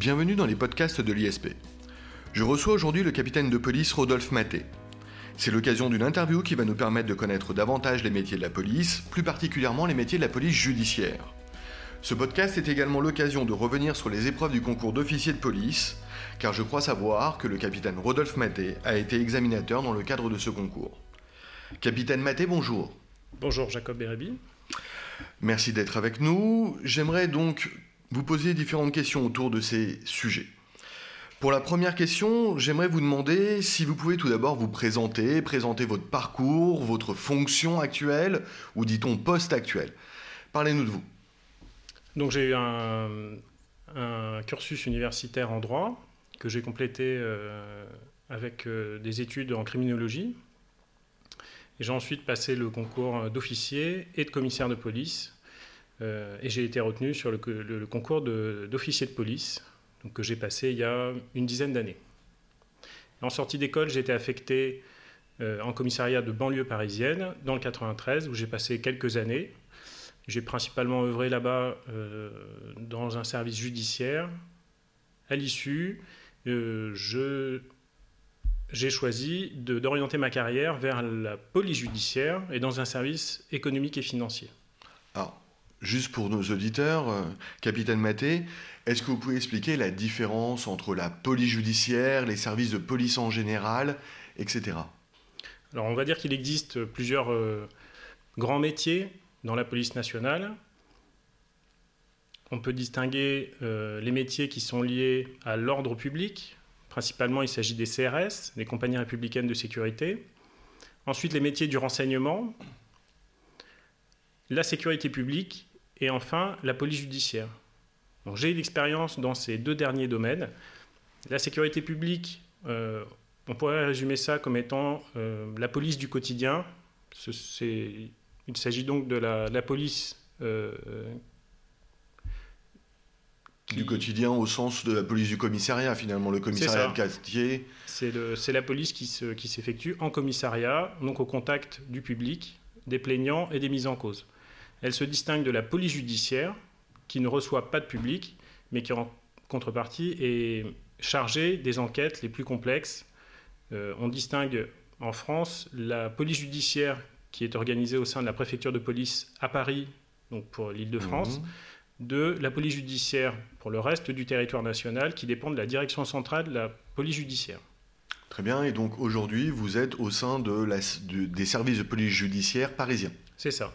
Bienvenue dans les podcasts de l'ISP. Je reçois aujourd'hui le capitaine de police Rodolphe Maté. C'est l'occasion d'une interview qui va nous permettre de connaître davantage les métiers de la police, plus particulièrement les métiers de la police judiciaire. Ce podcast est également l'occasion de revenir sur les épreuves du concours d'officier de police, car je crois savoir que le capitaine Rodolphe Maté a été examinateur dans le cadre de ce concours. Capitaine Maté, bonjour. Bonjour Jacob Bérébi. Merci d'être avec nous. J'aimerais donc vous poser différentes questions autour de ces sujets. Pour la première question, j'aimerais vous demander si vous pouvez tout d'abord vous présenter, présenter votre parcours, votre fonction actuelle, ou dit-on poste actuel. Parlez-nous de vous. Donc j'ai eu un, cursus universitaire en droit que j'ai complété euh, avec euh, des études en criminologie. J'ai ensuite passé le concours d'officier et de commissaire de police. Euh, et j'ai été retenu sur le, concours d'officier de, police, que j'ai passé il y a une dizaine d'années. En sortie d'école, j'ai été affecté en commissariat de banlieue parisienne dans le 93, où j'ai passé quelques années. J'ai principalement œuvré là-bas euh, dans un service judiciaire. À l'issue, euh, j'ai choisi d'orienter ma carrière vers la police judiciaire et dans un service économique et financier. Alors, juste pour nos auditeurs, euh, capitaine Maté, est-ce que vous pouvez expliquer la différence entre la police judiciaire, les services de police en général, etc. Alors, on va dire qu'il existe plusieurs grands métiers dans la police nationale. On peut distinguer euh, les métiers qui sont liés à l'ordre public. Principalement, il s'agit des CRS, les compagnies républicaines de sécurité. Ensuite, les métiers du renseignement, la sécurité publique et enfin la police judiciaire. J'ai eu l'expérience dans ces deux derniers domaines. La sécurité publique, euh, on pourrait résumer ça comme étant euh, la police du quotidien. Il s'agit donc de la, police. Euh, du quotidien au sens de la police du commissariat, finalement, le commissariat de quartier. C'est la police qui s'effectue qui en commissariat, donc au contact du public, des plaignants et des mises en cause. Elle se distingue de la police judiciaire, qui ne reçoit pas de public, mais qui en contrepartie est chargée des enquêtes les plus complexes. Euh, on distingue en France la police judiciaire qui est organisée au sein de la préfecture de police à Paris, donc pour l'île de France, mhm. de la police judiciaire pour le reste du territoire national, qui dépend de la direction centrale de la police judiciaire. Très bien, et donc aujourd'hui, vous êtes au sein de la, des services de police judiciaire parisiens. C'est ça.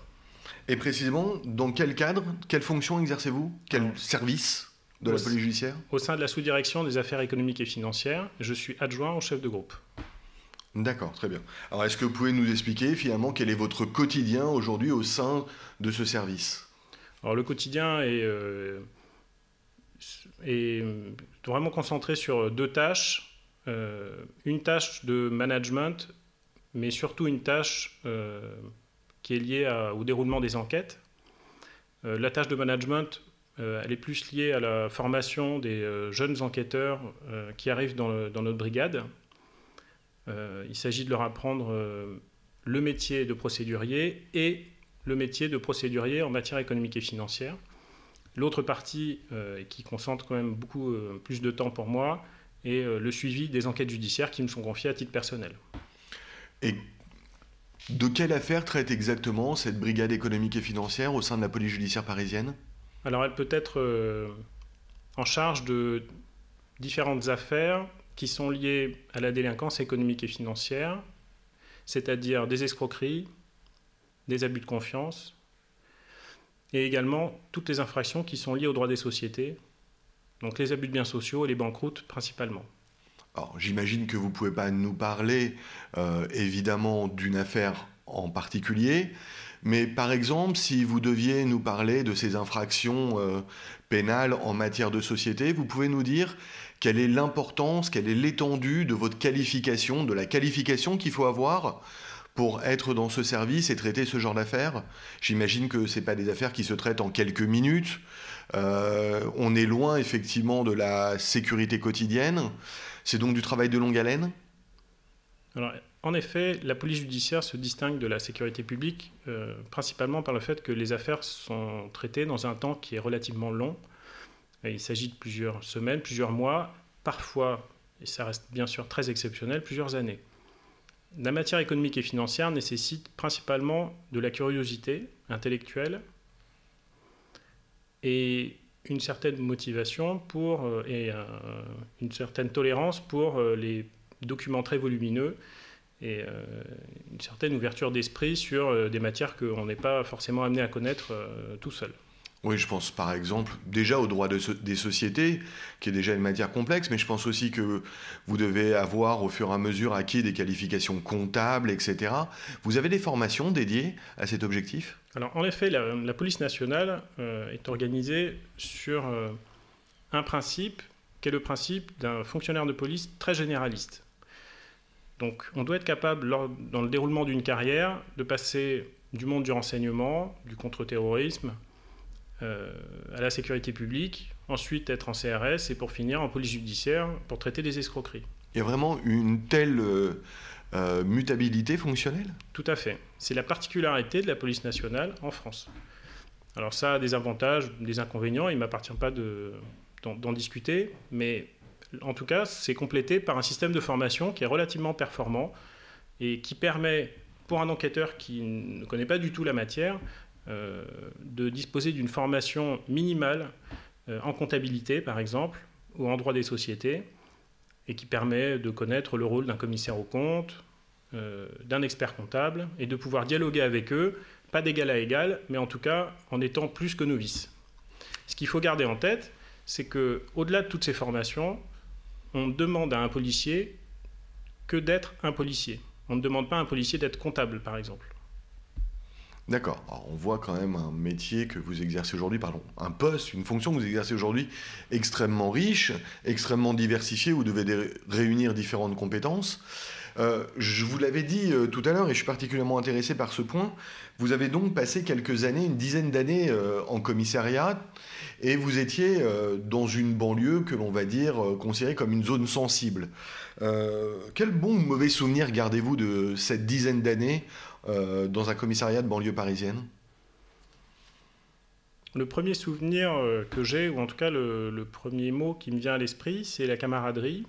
Et précisément, dans quel cadre, quelle fonction exercez-vous? Quel service de la police judiciaire? Au sein de la sous-direction des affaires économiques et financières, je suis adjoint au chef de groupe. D'accord, très bien. Alors, est-ce que vous pouvez nous expliquer finalement quel est votre quotidien aujourd'hui au sein de ce service? Alors, le quotidien est, euh, est, vraiment concentré sur deux tâches. Euh, une tâche de management, mais surtout une tâche euh, qui est liée au déroulement des enquêtes. la tâche de management, elle est plus liée à la formation des jeunes enquêteurs qui arrivent dans notre brigade euh, il s'agit de leur apprendre euh, le métier de procédurier et le métier de procédurier en matière économique et financière. L'autre partie euh, qui concentre quand même beaucoup plus de temps pour moi est le suivi des enquêtes judiciaires qui me sont confiées à titre personnel. Et de quelle affaire traite exactement cette brigade économique et financière au sein de la police judiciaire parisienne? Alors elle peut être en charge de différentes affaires qui sont liées à la délinquance économique et financière, c'est-à-dire des escroqueries, des abus de confiance, et également toutes les infractions qui sont liées aux droits des sociétés, donc les abus de biens sociaux et les banqueroutes principalement. Alors j'imagine que vous ne pouvez pas nous parler euh, évidemment d'une affaire en particulier, mais par exemple, si vous deviez nous parler de ces infractions euh, pénales en matière de société, vous pouvez nous dire quelle est l'importance, quelle est l'étendue de votre qualification, de la qualification qu'il faut avoir pour être dans ce service et traiter ce genre d'affaires J'imagine que ce pas des affaires qui se traitent en quelques minutes. Euh, on est loin effectivement de la sécurité quotidienne. C'est donc du travail de longue haleine? En effet, la police judiciaire se distingue de la sécurité publique euh, principalement par le fait que les affaires sont traitées dans un temps qui est relativement long. Il s'agit de plusieurs semaines, plusieurs mois, parfois, et ça reste bien sûr très exceptionnel, plusieurs années. La matière économique et financière nécessite principalement de la curiosité intellectuelle et une certaine motivation pour, euh, et euh, une certaine tolérance pour euh, les documents très volumineux et une certaine ouverture d'esprit sur des matières qu'on n'est pas forcément amené à connaître tout seul. Oui, je pense par exemple déjà au droit des sociétés, qui est déjà une matière complexe, mais je pense aussi que vous devez avoir au fur et à mesure acquis des qualifications comptables, etc. Vous avez des formations dédiées à cet objectif? Alors en effet, la, police nationale euh, est organisée sur euh, un principe qui est le principe d'un fonctionnaire de police très généraliste. Donc on doit être capable, dans le déroulement d'une carrière, de passer du monde du renseignement, du contre-terrorisme, euh, à la sécurité publique, ensuite être en CRS et pour finir en police judiciaire pour traiter des escroqueries. Il y a vraiment une telle euh, euh, mutabilité fonctionnelle? Tout à fait. C'est la particularité de la police nationale en France. Alors ça a des avantages, des inconvénients, il ne m'appartient pas d'en discuter, mais en tout cas, c'est complété par un système de formation qui est relativement performant et qui permet, pour un enquêteur qui ne connaît pas du tout la matière, de disposer d'une formation minimale euh, en comptabilité, par exemple, ou en droit des sociétés, et qui permet de connaître le rôle d'un commissaire aux comptes, euh, d'un expert comptable, et de pouvoir dialoguer avec eux, pas d'égal à égal, mais en tout cas en étant plus que novice. Ce qu'il faut garder en tête, c'est que au-delà de toutes ces formations, on demande à un policier que d'être un policier. On ne demande pas à un policier d'être comptable, par exemple. D'accord. on voit quand même un métier que vous exercez aujourd'hui, pardon, un poste, une fonction que vous exercez aujourd'hui extrêmement riche, extrêmement diversifié. Vous devez réunir différentes compétences. Euh, je vous l'avais dit euh, tout à l'heure et je suis particulièrement intéressé par ce point. Vous avez donc passé quelques années, une dizaine d'années euh, en commissariat et vous étiez dans une banlieue que l'on va dire considérée comme une zone sensible. quel bon ou mauvais souvenir gardez-vous de cette dizaine d'années euh, dans un commissariat de banlieue parisienne Le premier souvenir euh, que j'ai, ou en tout cas le, premier mot qui me vient à l'esprit, c'est la camaraderie.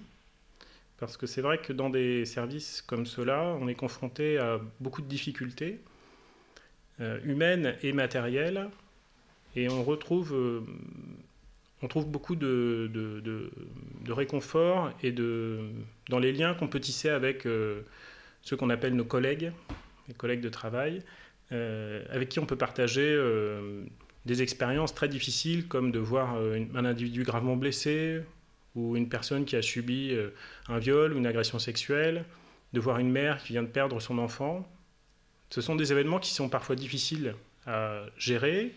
Parce que c'est vrai que dans des services comme ceux-là, on est confronté à beaucoup de difficultés euh, humaines et matérielles. Et on retrouve, on trouve beaucoup de, réconfort et de, dans les liens qu'on peut tisser avec ceux qu'on appelle nos collègues, mes collègues de travail, euh, avec qui on peut partager euh, des expériences très difficiles, comme de voir euh, un individu gravement blessé, ou une personne qui a subi un viol ou une agression sexuelle, de voir une mère qui vient de perdre son enfant. Ce sont des événements qui sont parfois difficiles à gérer,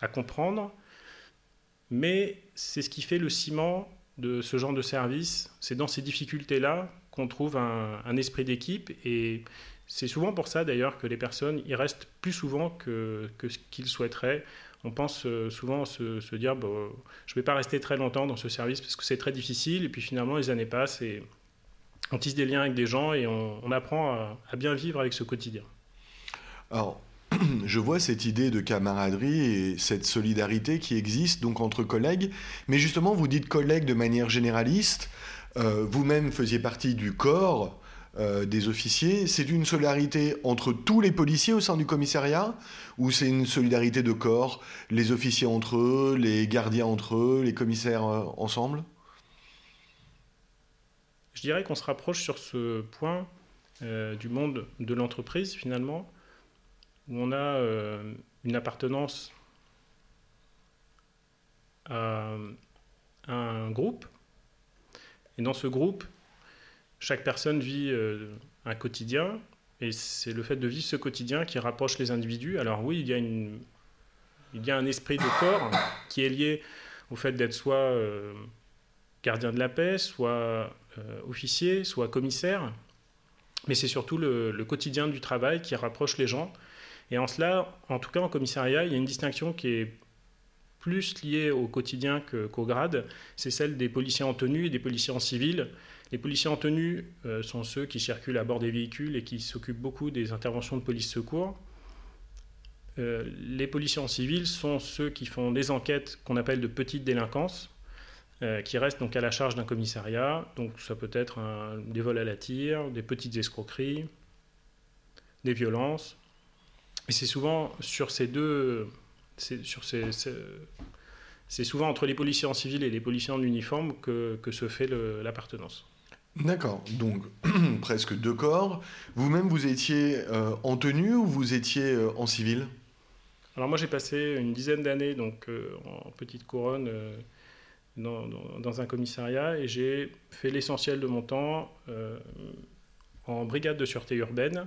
à comprendre, mais c'est ce qui fait le ciment de ce genre de service. C'est dans ces difficultés-là qu'on trouve un, esprit d'équipe et c'est souvent pour ça d'ailleurs que les personnes y restent plus souvent que, ce qu'ils souhaiteraient. On pense euh, souvent se, dire bon, je ne vais pas rester très longtemps dans ce service parce que c'est très difficile. Et puis finalement, les années passent et on tisse des liens avec des gens et on, apprend à, bien vivre avec ce quotidien. Alors, je vois cette idée de camaraderie et cette solidarité qui existe donc entre collègues. Mais justement, vous dites collègues de manière généraliste. Euh, vous-même faisiez partie du corps. Euh, des officiers, c'est une solidarité entre tous les policiers au sein du commissariat ou c'est une solidarité de corps, les officiers entre eux, les gardiens entre eux, les commissaires euh, ensemble? Je dirais qu'on se rapproche sur ce point du monde de l'entreprise finalement, où on a une appartenance à un groupe. Et dans ce groupe, chaque personne vit euh, un quotidien, et c'est le fait de vivre ce quotidien qui rapproche les individus. Alors oui, il y a, un esprit de corps qui est lié au fait d'être soit euh, gardien de la paix, soit euh, officier, soit commissaire, mais c'est surtout le, quotidien du travail qui rapproche les gens. Et en cela, en tout cas en commissariat, il y a une distinction qui est plus liée au quotidien qu'au grade, c'est celle des policiers en tenue et des policiers en civil. Les policiers en tenue euh, sont ceux qui circulent à bord des véhicules et qui s'occupent beaucoup des interventions de police secours. les policiers en civil sont ceux qui font des enquêtes qu'on appelle de petite délinquance, qui restent donc à la charge d'un commissariat. Donc ça peut être des vols à la tire, des petites escroqueries, des violences. Et c'est souvent sur ces deux, sur ces, c'est souvent entre les policiers en civil et les policiers en uniforme que, que se fait l'appartenance. D'accord, donc presque deux corps. Vous-même, vous étiez euh, en tenue ou vous étiez euh, en civil? Alors moi, j'ai passé une dizaine d'années donc euh, en petite couronne dans, dans, un commissariat et j'ai fait l'essentiel de mon temps en brigade de sûreté urbaine,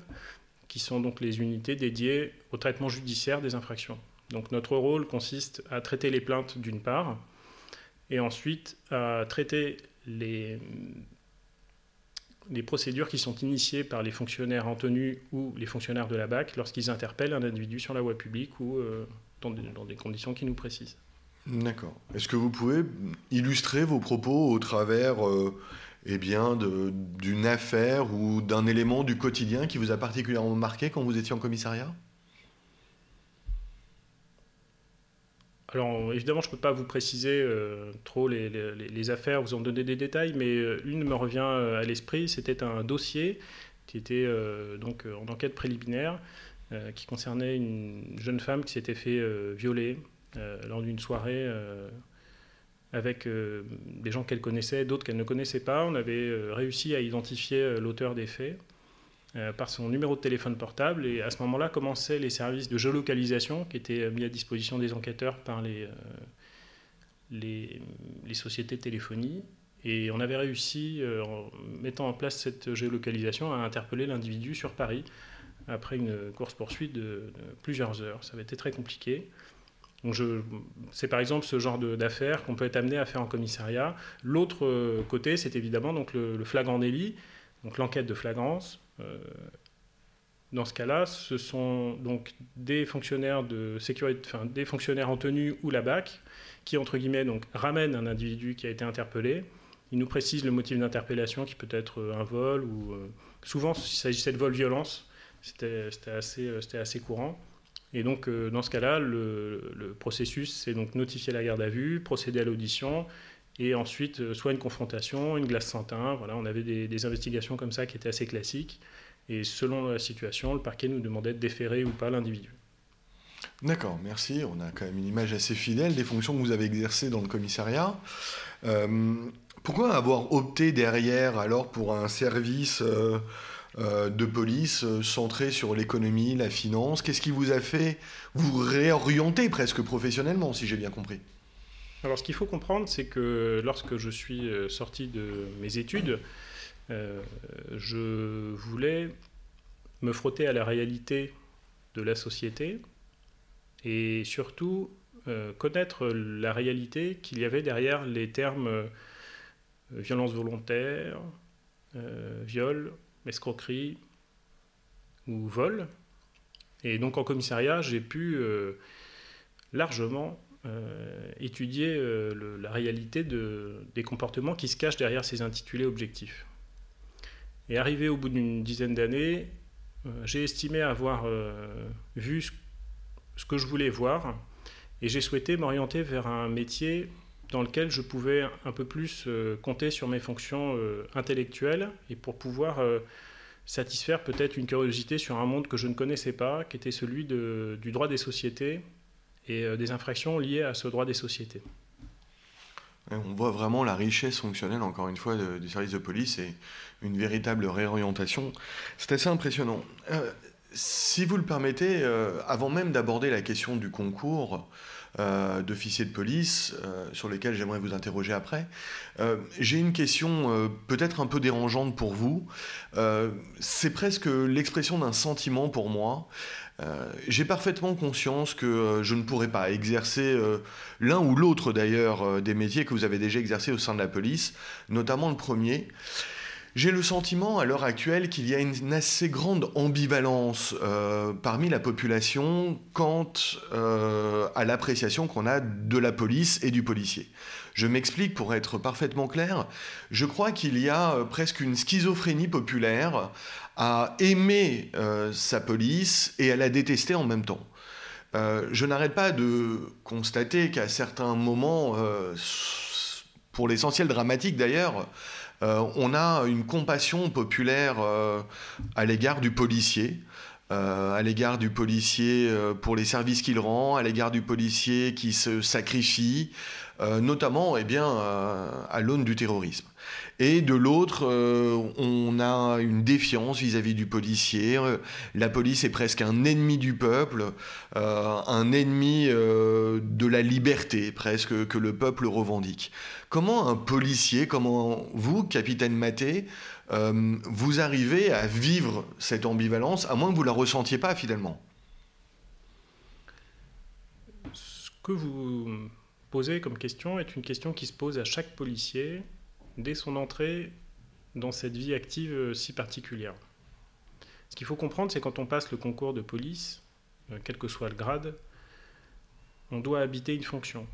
qui sont donc les unités dédiées au traitement judiciaire des infractions. Donc notre rôle consiste à traiter les plaintes d'une part, et ensuite à traiter les, procédures qui sont initiées par les fonctionnaires en tenue ou les fonctionnaires de la BAC lorsqu'ils interpellent un individu sur la voie publique ou euh, dans, des, conditions qui nous précisent. D'accord. Est-ce que vous pouvez illustrer vos propos au travers euh, eh bien, d'une affaire ou d'un élément du quotidien qui vous a particulièrement marqué quand vous étiez en commissariat? Alors évidemment, je ne peux pas vous préciser euh, trop les, affaires, vous en donner des détails, mais euh, une me revient euh, à l'esprit, c'était un dossier qui était donc en enquête préliminaire, qui concernait une jeune femme qui s'était fait violer lors d'une soirée avec des gens qu'elle connaissait, d'autres qu'elle ne connaissait pas. On avait réussi à identifier l'auteur des faits. Euh, par son numéro de téléphone portable. Et à ce moment-là commençaient les services de géolocalisation qui étaient mis à disposition des enquêteurs par les, euh, les, sociétés de téléphonie. Et on avait réussi, euh, en mettant en place cette géolocalisation, à interpeller l'individu sur Paris après une course-poursuite de, plusieurs heures. Ça avait été très compliqué. C'est par exemple ce genre d'affaires qu'on peut être amené à faire en commissariat. L'autre côté, c'est évidemment donc le, flagrant délit, donc l'enquête de flagrance, euh, dans ce cas-là, ce sont donc des fonctionnaires de sécurité, enfin, des fonctionnaires en tenue ou la BAC qui entre guillemets donc ramènent un individu qui a été interpellé. Ils nous précisent le motif d'interpellation qui peut être un vol ou euh, souvent s'il s'agissait de vol violence, c'était assez, euh, assez courant. Et donc dans ce cas-là, le, processus c'est donc notifier la garde à vue, procéder à l'audition et ensuite euh, soit une confrontation, une glace sans teint. Voilà, on avait des, investigations comme ça qui étaient assez classiques. Et selon la situation, le parquet nous demandait de déférer ou pas l'individu. D'accord, merci. On a quand même une image assez fidèle des fonctions que vous avez exercées dans le commissariat. Euh, pourquoi avoir opté derrière alors pour un service euh, de police centré sur l'économie, la finance. Qu'est-ce qui vous a fait vous réorienter presque professionnellement, si j'ai bien compris? Alors, ce qu'il faut comprendre, c'est que lorsque je suis euh, sorti de mes études, euh, je voulais me frotter à la réalité de la société et surtout euh, connaître la réalité qu'il y avait derrière les termes violence volontaire, viol, escroquerie ou vol. Et donc en commissariat, j'ai pu largement euh, étudier euh, la réalité de, des comportements qui se cachent derrière ces intitulés objectifs. Et arrivé au bout d'une dizaine d'années, euh, j'ai estimé avoir vu ce, que je voulais voir et j'ai souhaité m'orienter vers un métier dans lequel je pouvais un peu plus compter sur mes fonctions intellectuelles et pour pouvoir satisfaire peut-être une curiosité sur un monde que je ne connaissais pas, qui était celui du droit des sociétés et euh, des infractions liées à ce droit des sociétés. On voit vraiment la richesse fonctionnelle, encore une fois, du service de police et une véritable réorientation. C'est assez impressionnant. Euh, si vous le permettez, euh, avant même d'aborder la question du concours d'officier de police, sur lequel j'aimerais vous interroger après, j'ai une question peut-être un peu dérangeante pour vous. C'est presque l'expression d'un sentiment pour moi. Euh, j'ai parfaitement conscience que euh, je ne pourrais pas exercer euh, l'un ou l'autre d'ailleurs des métiers que vous avez déjà exercés au sein de la police, notamment le premier. J'ai le sentiment à l'heure actuelle qu'il y a une assez grande ambivalence parmi la population quant à l'appréciation qu'on a de la police et du policier. Je m'explique pour être parfaitement clair. Je crois qu'il y a presque une schizophrénie populaire à aimer euh, sa police et à la détester en même temps. je n'arrête pas de constater qu'à certains moments, pour l'essentiel dramatique d'ailleurs, on a une compassion populaire à l'égard du policier. Euh, à l'égard du policier euh, pour les services qu'il rend, à l'égard du policier qui se sacrifie, euh, notamment eh bien, à l'aune du terrorisme. Et de l'autre, on a une défiance vis-à-vis du policier. La police est presque un ennemi du peuple, un ennemi de la liberté presque que le peuple revendique. Comment un policier, comment vous, capitaine Maté, euh, vous arrivez à vivre cette ambivalence, à moins que vous la ressentiez pas finalement? Ce que vous posez comme question est une question qui se pose à chaque policier dès son entrée dans cette vie active euh, si particulière. Ce qu'il faut comprendre, c'est quand on passe le concours de police, euh, quel que soit le grade, on doit habiter une fonction.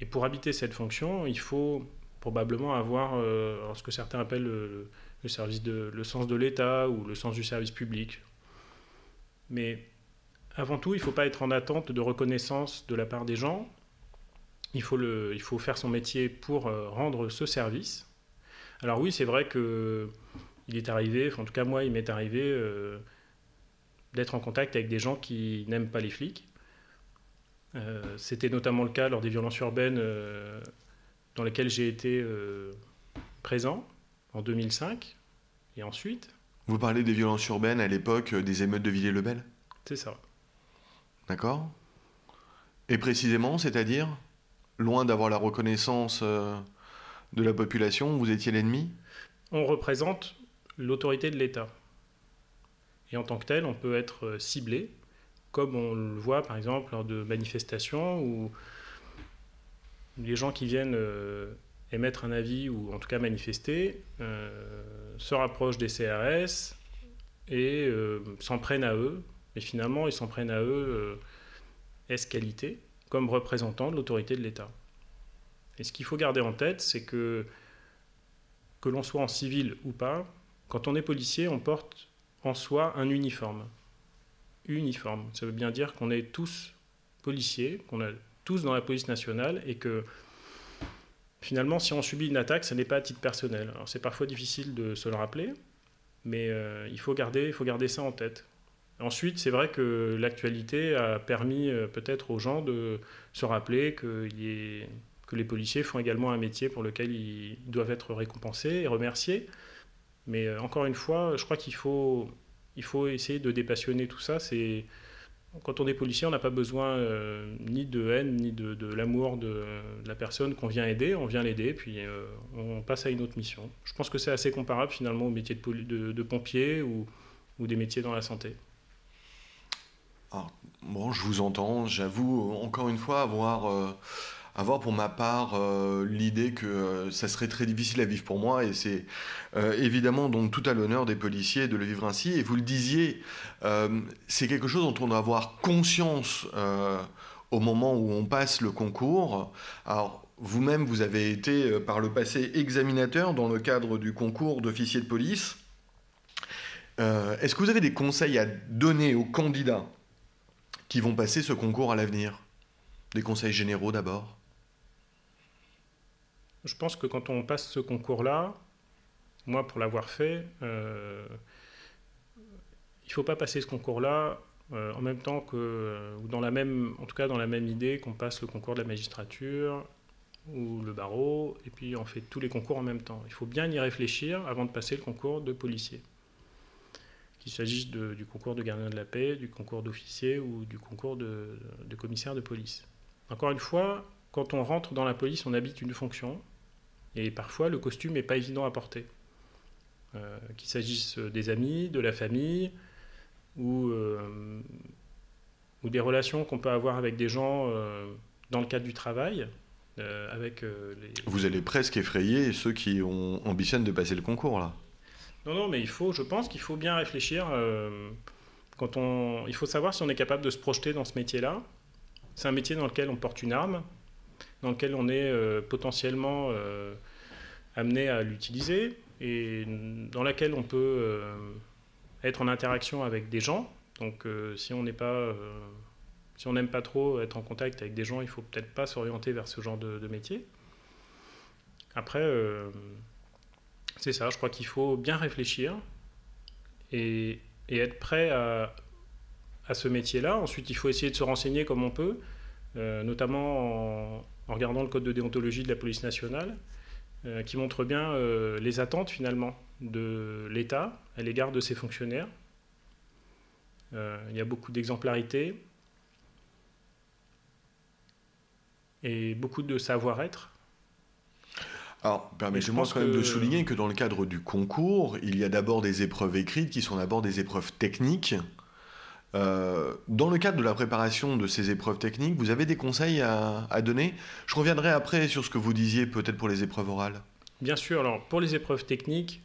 Et pour habiter cette fonction, il faut probablement avoir euh, ce que certains appellent le, service de, le sens de l'État ou le sens du service public. Mais avant tout, il ne faut pas être en attente de reconnaissance de la part des gens. Il faut, le, il faut faire son métier pour euh, rendre ce service. Alors oui, c'est vrai que il est arrivé, en tout cas moi, il m'est arrivé euh, d'être en contact avec des gens qui n'aiment pas les flics. C'était notamment le cas lors des violences urbaines dans lesquels j'ai été euh, présent en 2005 et ensuite. Vous parlez des violences urbaines à l'époque euh, des émeutes de Villiers-le-Bel C'est ça. D'accord. Et précisément, c'est-à-dire, loin d'avoir la reconnaissance euh, de la population, vous étiez l'ennemi? On représente l'autorité de l'État. Et en tant que tel, on peut être ciblé, comme on le voit par exemple lors de manifestations où les gens qui viennent euh, émettre un avis ou en tout cas manifester euh, se rapprochent des CRS et euh, s'en prennent à eux. Et finalement, ils s'en prennent à eux est qualité comme représentants de l'autorité de l'État. Et ce qu'il faut garder en tête, c'est que que l'on soit en civil ou pas, quand on est policier, on porte en soi un uniforme. Uniforme. Ça veut bien dire qu'on est tous policiers, qu'on a tous dans la police nationale et que finalement, si on subit une attaque, ce n'est pas à titre personnel. Alors c'est parfois difficile de se le rappeler, mais euh, il, faut garder, il faut garder ça en tête. Ensuite, c'est vrai que l'actualité a permis euh, peut-être aux gens de se rappeler que, les policiers font également un métier pour lequel ils doivent être récompensés et remerciés. Mais euh, encore une fois, je crois qu'il faut, essayer de dépassionner tout ça. Quand on est policier, on n'a pas besoin euh, ni de haine, ni de, l'amour de, la personne qu'on vient aider. On vient l'aider, puis on passe à une autre mission. Je pense que c'est assez comparable finalement au métier de, de pompier ou, ou, des métiers dans la santé. Alors, bon, je vous entends. J'avoue encore une fois avoir euh, avoir pour ma part euh, l'idée que euh, ça serait très difficile à vivre pour moi. Et c'est évidemment donc tout à l'honneur des policiers de le vivre ainsi. Et vous le disiez c'est quelque chose dont on doit avoir conscience au moment où on passe le concours. Alors vous-même vous avez été par le passé examinateur dans le cadre du concours d'officier de police. Est-ce que vous avez des conseils à donner aux candidats? Qui vont passer ce concours à l'avenir des conseils généraux d'abord je pense que quand on passe ce concours-là, moi pour l'avoir fait, euh, il ne faut pas passer ce concours-là euh, en même temps que, euh, ou dans la même, en tout cas dans la même idée qu'on passe le concours de la magistrature ou le barreau, et puis on fait tous les concours en même temps. Il faut bien y réfléchir avant de passer le concours de policier. Qu'il s'agisse du concours de gardien de la paix, du concours d'officier ou du concours de, commissaire de police. Encore une fois, quand on rentre dans la police, on habite une fonction, et parfois, le costume n'est pas évident à porter. Euh, qu'il s'agisse des amis, de la famille, ou, euh, ou des relations qu'on peut avoir avec des gens euh, dans le cadre du travail. avec les... Vous allez presque effrayer ceux qui ont, ambitionnent de passer le concours, là. Non, non, mais il faut, je pense qu'il faut bien réfléchir. quand on, il faut savoir si on est capable de se projeter dans ce métier-là. C'est un métier dans lequel on porte une arme, dans lequel on est euh, potentiellement euh, amené à l'utiliser et dans laquelle on peut euh, être en interaction avec des gens Donc si on n'est pas si on n'aime pas trop être en contact avec des gens, il faut peut-être pas s'orienter vers ce genre de, métier. Après, euh, c'est ça, je crois qu'il faut bien réfléchir et, être prêt à, ce métier-là. Ensuite, il faut essayer de se renseigner comme on peut, euh, notamment en, regardant le code de déontologie de la police nationale, euh, qui montre bien les attentes finalement de l'État à l'égard de ses fonctionnaires. il y a beaucoup d'exemplarité, et beaucoup de savoir-être. Alors, permettez-moi quand même de souligner que dans le cadre du concours, il y a d'abord des épreuves écrites qui sont d'abord des épreuves techniques. Euh, dans le cadre de la préparation de ces épreuves techniques, vous avez des conseils à, donner? Je reviendrai après sur ce que vous disiez peut-être pour les épreuves orales. Bien sûr, alors pour les épreuves techniques,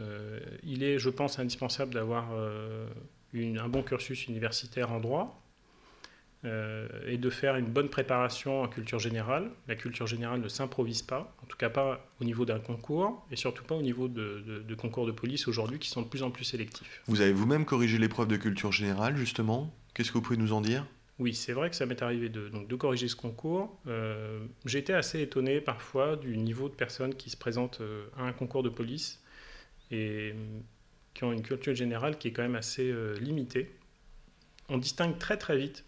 euh, il est, je pense, indispensable d'avoir euh, un bon cursus universitaire en droit. Euh, et de faire une bonne préparation en culture générale. La culture générale ne s'improvise pas, en tout cas pas au niveau d'un concours, et surtout pas au niveau de, concours de police aujourd'hui qui sont de plus en plus sélectifs. Vous avez vous-même corrigé l'épreuve de culture générale, justement? Qu'est-ce que vous pouvez nous en dire? Oui, c'est vrai que ça m'est arrivé de, donc, de corriger ce concours. Euh, été assez étonné parfois du niveau de personnes qui se présentent euh, à un concours de police et qui ont une culture générale qui est quand même assez limitée. On distingue très très vite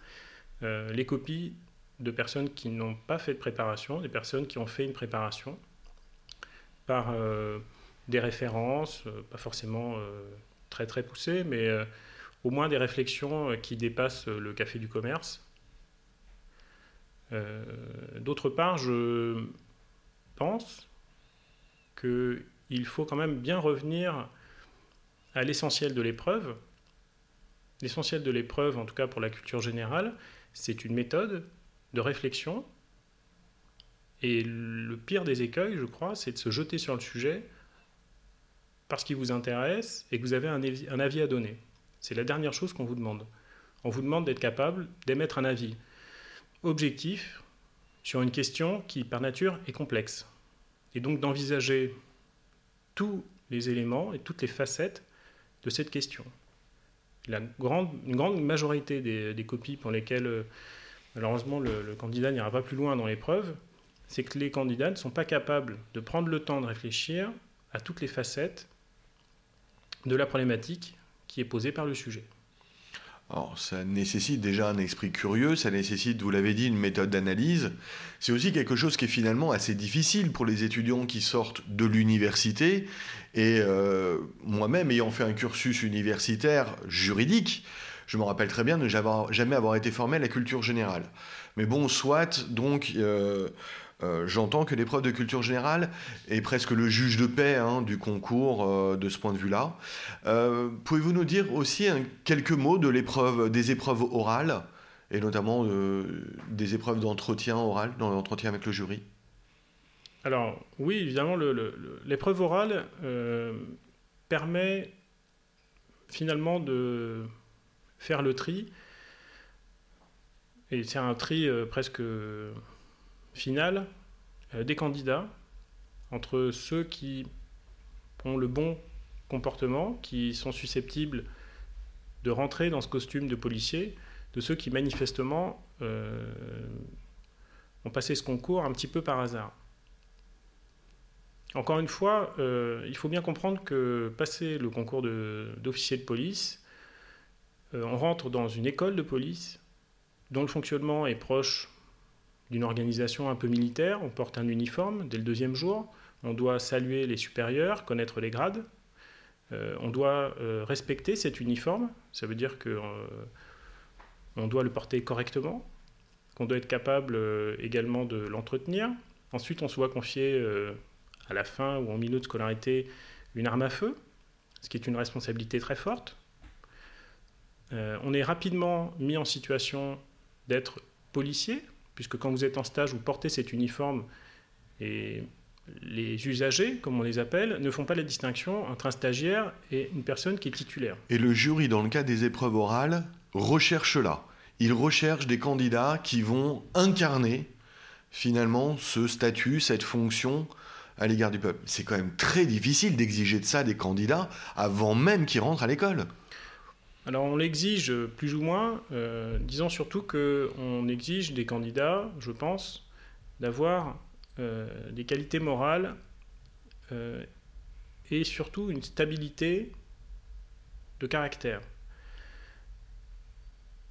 euh, les copies de personnes qui n'ont pas fait de préparation, des personnes qui ont fait une préparation par euh, des références, euh, pas forcément très très poussées, mais au moins des réflexions qui dépassent le café du commerce. D'autre part, je pense qu'il faut quand même bien revenir à l'essentiel de l'épreuve. L'essentiel de l'épreuve, en tout cas pour la culture générale, c'est une méthode de réflexion. Et le pire des écueils, je crois, c'est de se jeter sur le sujet parce qu'il vous intéresse et que vous avez un avis, à donner. C'est la dernière chose qu'on vous demande. On vous demande d'être capable d'émettre un avis objectif sur une question qui, par nature, est complexe. Et donc d'envisager tous les éléments et toutes les facettes de cette question la grande, une grande majorité des, copies pour lesquelles, euh, malheureusement, le, candidat n'ira pas plus loin dans l'épreuve, c'est que les candidats ne sont pas capables de prendre le temps de réfléchir à toutes les facettes de la problématique qui est posée par le sujet. Alors, ça nécessite déjà un esprit curieux, ça nécessite, vous l'avez dit, une méthode d'analyse. C'est aussi quelque chose qui est finalement assez difficile pour les étudiants qui sortent de l'université. Et euh, moi-même, ayant fait un cursus universitaire juridique, je me rappelle très bien de jamais avoir été formé à la culture générale. Mais bon, soit, donc, euh, euh, j'entends que l'épreuve de culture générale est presque le juge de paix hein, du concours euh, de ce point de vue-là. Euh, pouvez-vous nous dire aussi quelques mots de l'épreuve, des épreuves orales et notamment des épreuves d'entretien oral, dans l'entretien avec le jury? Alors oui, évidemment, l'épreuve orale permet finalement de faire le tri, et c'est un tri presque finale euh, des candidats entre ceux qui ont le bon comportement, qui sont susceptibles de rentrer dans ce costume de policier, de ceux qui manifestement euh, ont passé ce concours un petit peu par hasard. Encore une fois, euh, il faut bien comprendre que passer le concours d'officier de, police, on rentre dans une école de police dont le fonctionnement est proche d'une organisation un peu militaire. On porte un uniforme dès le deuxième jour. On doit saluer les supérieurs, connaître les grades. Euh, on doit euh, respecter cet uniforme. Ça veut dire qu'on euh, doit le porter correctement, qu'on doit être capable également de l'entretenir. Ensuite, on se voit confier à la fin ou en milieu de scolarité une arme à feu, ce qui est une responsabilité très forte. on est rapidement mis en situation d'être policier, puisque quand vous êtes en stage, vous portez cet uniforme et les usagers, comme on les appelle, ne font pas la distinction entre un stagiaire et une personne qui est titulaire. Et le jury, dans le cas des épreuves orales, recherche là. Il recherche des candidats qui vont incarner finalement ce statut, cette fonction à l'égard du peuple. C'est quand même très difficile d'exiger de ça des candidats avant même qu'ils rentrent à l'école. Alors on l'exige plus ou moins, disons surtout qu'on exige des candidats, je pense, d'avoir des qualités morales et surtout une stabilité de caractère.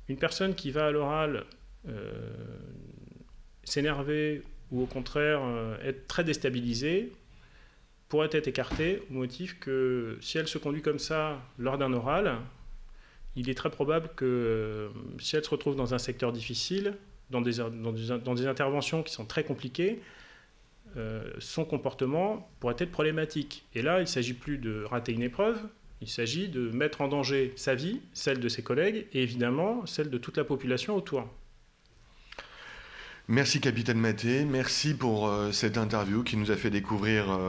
Une personne qui va à l'oral s'énerver ou au contraire euh, être très déstabilisée pourrait être écartée au motif que si elle se conduit comme ça lors d'un oral, il est très probable que euh, si elle se retrouve dans un secteur difficile, dans des, interventions qui sont très compliquées, euh, son comportement pourrait être problématique. Et là, il ne s'agit plus de rater une épreuve, il s'agit de mettre en danger sa vie, celle de ses collègues et évidemment celle de toute la population autour. Merci capitaine Maté, merci pour euh, cette interview qui nous a fait découvrir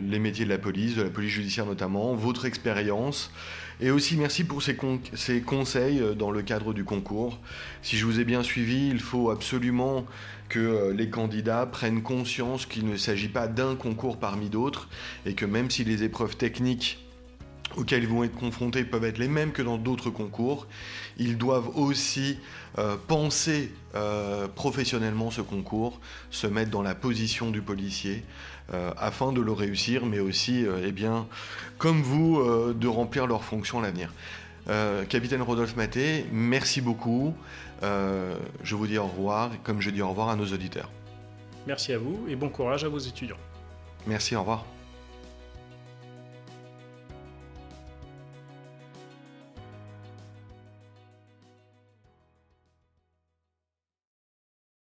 les métiers de la police, de la police judiciaire notamment, votre expérience, et aussi merci pour ces, conseils euh, dans le cadre du concours. Si je vous ai bien suivi, il faut absolument que les candidats prennent conscience qu'il ne s'agit pas d'un concours parmi d'autres, et que même si les épreuves techniques auxquels ils vont être confrontés peuvent être les mêmes que dans d'autres concours. Ils doivent aussi euh, penser euh, professionnellement ce concours, se mettre dans la position du policier euh, afin de le réussir, mais aussi, eh bien, comme vous, de remplir leurs fonctions à l'avenir. Capitaine Rodolphe Maté, merci beaucoup. je vous dis au revoir, comme je dis au revoir à nos auditeurs. Merci à vous et bon courage à vos étudiants. Merci, au revoir.